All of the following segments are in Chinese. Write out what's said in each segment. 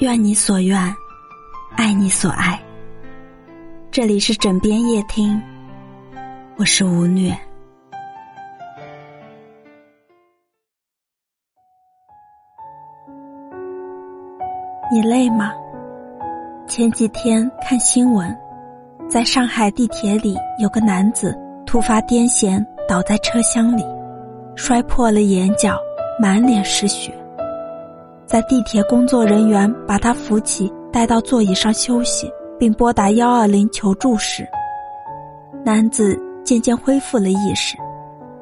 愿你所愿，爱你所爱。这里是枕边夜听，我是吴虐。你累吗？前几天看新闻，在上海地铁里有个男子突发癫痫倒在车厢里，摔破了眼角，满脸是血。在地铁工作人员把他扶起，带到座椅上休息，并拨打幺二零求助时，男子渐渐恢复了意识。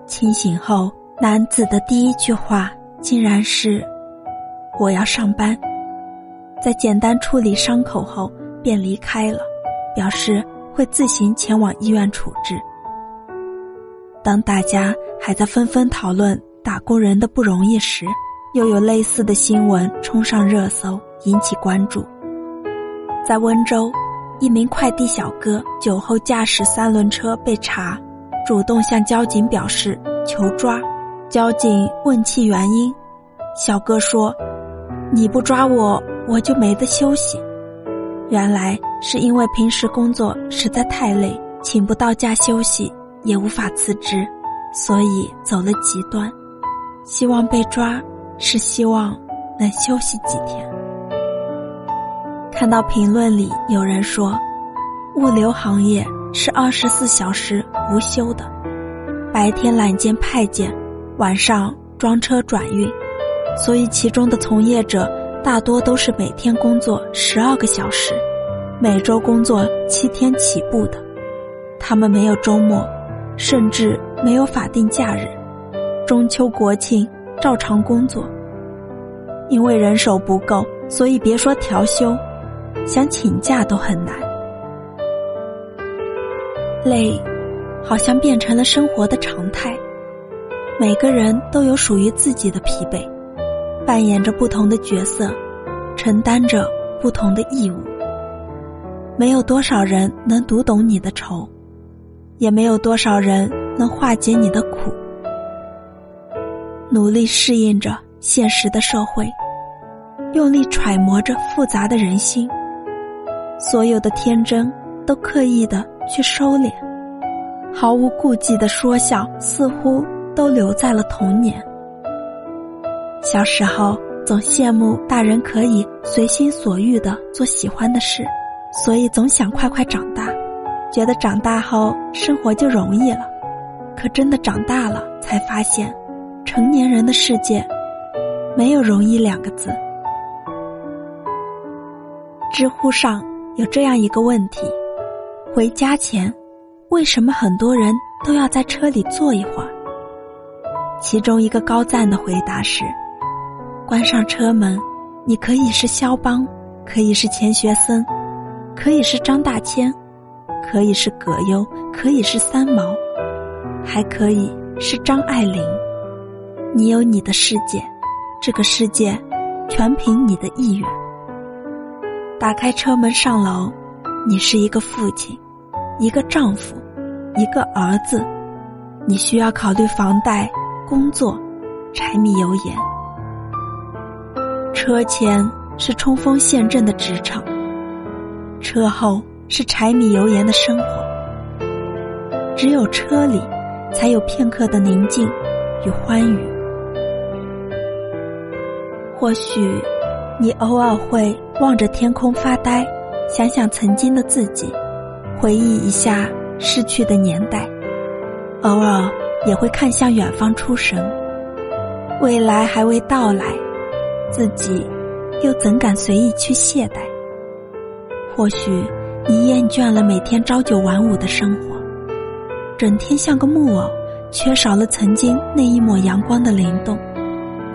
清醒后，男子的第一句话竟然是：“我要上班。”在简单处理伤口后，便离开了，表示会自行前往医院处置。当大家还在纷纷讨论打工人的不容易时，又有类似的新闻冲上热搜，引起关注。在温州，一名快递小哥酒后驾驶三轮车被查，主动向交警表示求抓。交警问其原因，小哥说：“你不抓我，我就没得休息。”原来是因为平时工作实在太累，请不到假休息，也无法辞职，所以走了极端，希望被抓。是希望能休息几天。看到评论里有人说，物流行业是二十四小时无休的，白天揽件派件，晚上装车转运，所以其中的从业者大多都是每天工作十二个小时，每周工作七天起步的。他们没有周末，甚至没有法定假日，中秋国庆。照常工作，因为人手不够，所以别说调休，想请假都很难。累，好像变成了生活的常态。每个人都有属于自己的疲惫，扮演着不同的角色，承担着不同的义务。没有多少人能读懂你的愁，也没有多少人能化解你的苦。努力适应着现实的社会，用力揣摩着复杂的人心。所有的天真都刻意的去收敛，毫无顾忌的说笑似乎都留在了童年。小时候总羡慕大人可以随心所欲的做喜欢的事，所以总想快快长大，觉得长大后生活就容易了。可真的长大了，才发现。成年人的世界，没有容易两个字。知乎上有这样一个问题：回家前，为什么很多人都要在车里坐一会儿？其中一个高赞的回答是：关上车门，你可以是肖邦，可以是钱学森，可以是张大千，可以是葛优，可以是三毛，还可以是张爱玲。你有你的世界，这个世界全凭你的意愿。打开车门上楼，你是一个父亲，一个丈夫，一个儿子，你需要考虑房贷、工作、柴米油盐。车前是冲锋陷阵的职场，车后是柴米油盐的生活。只有车里，才有片刻的宁静与欢愉。或许，你偶尔会望着天空发呆，想想曾经的自己，回忆一下逝去的年代；偶尔也会看向远方出神，未来还未到来，自己又怎敢随意去懈怠？或许，你厌倦了每天朝九晚五的生活，整天像个木偶，缺少了曾经那一抹阳光的灵动。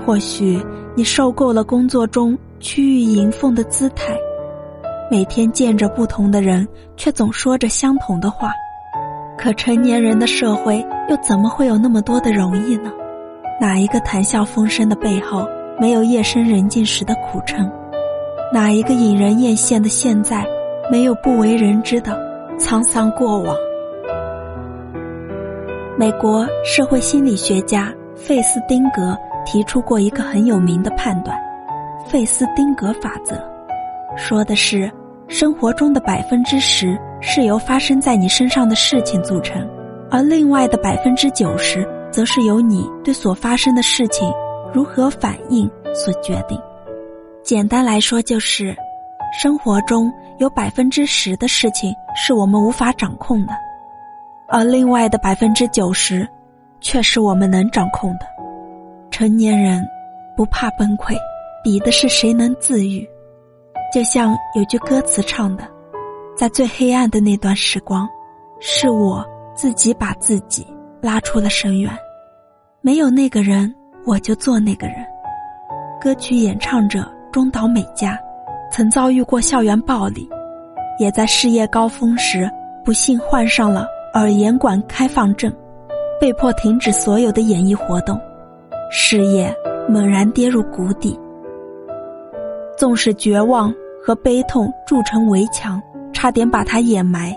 或许你受够了工作中趋于迎奉的姿态，每天见着不同的人，却总说着相同的话。可成年人的社会又怎么会有那么多的容易呢？哪一个谈笑风生的背后没有夜深人静时的苦撑？哪一个引人艳羡的现在没有不为人知的沧桑过往？美国社会心理学家费斯汀格。提出过一个很有名的判断——费斯汀格法则。说的是生活中的百分之十是由发生在你身上的事情组成，而另外的百分之九十则是由你对所发生的事情如何反应所决定。简单来说，就是生活中有百分之十的事情是我们无法掌控的，而另外的百分之九十却是我们能掌控的。成年人不怕崩溃，比的是谁能自愈。就像有句歌词唱的：“在最黑暗的那段时光，是我自己把自己拉出了深渊。没有那个人，我就做那个人。”歌曲演唱者中岛美嘉，曾遭遇过校园暴力，也在事业高峰时不幸患上了耳咽管开放症，被迫停止所有的演艺活动，事业猛然跌入谷底。纵使绝望。和悲痛筑成围墙，差点把他掩埋。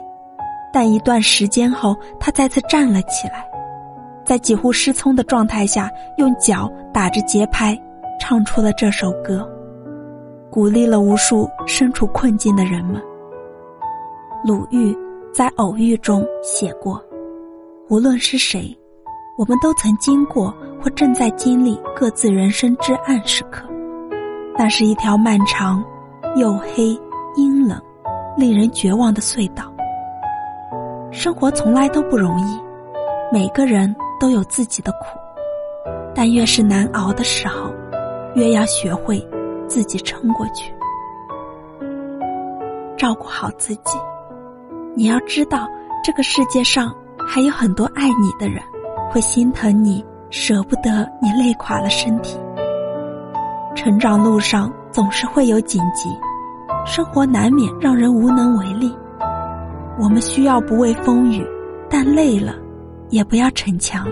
但一段时间后，他再次站了起来，在几乎失聪的状态下，用脚打着节拍，唱出了这首歌，鼓励了无数身处困境的人们。鲁豫在《偶遇》中写过：“无论是谁，我们都曾经过或正在经历各自人生至暗时刻，那是一条漫长。”又黑、阴冷、令人绝望的隧道。生活从来都不容易，每个人都有自己的苦，但越是难熬的时候，越要学会自己撑过去，照顾好自己。你要知道，这个世界上还有很多爱你的人，会心疼你，舍不得你累垮了身体。成长路上总是会有荆棘。生活难免让人无能为力，我们需要不畏风雨，但累了也不要逞强，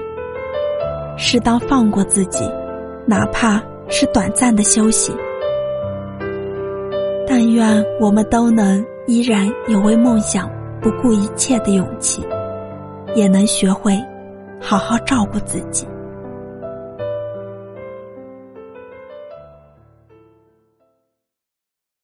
适当放过自己，哪怕是短暂的休息。但愿我们都能依然有为梦想不顾一切的勇气，也能学会好好照顾自己。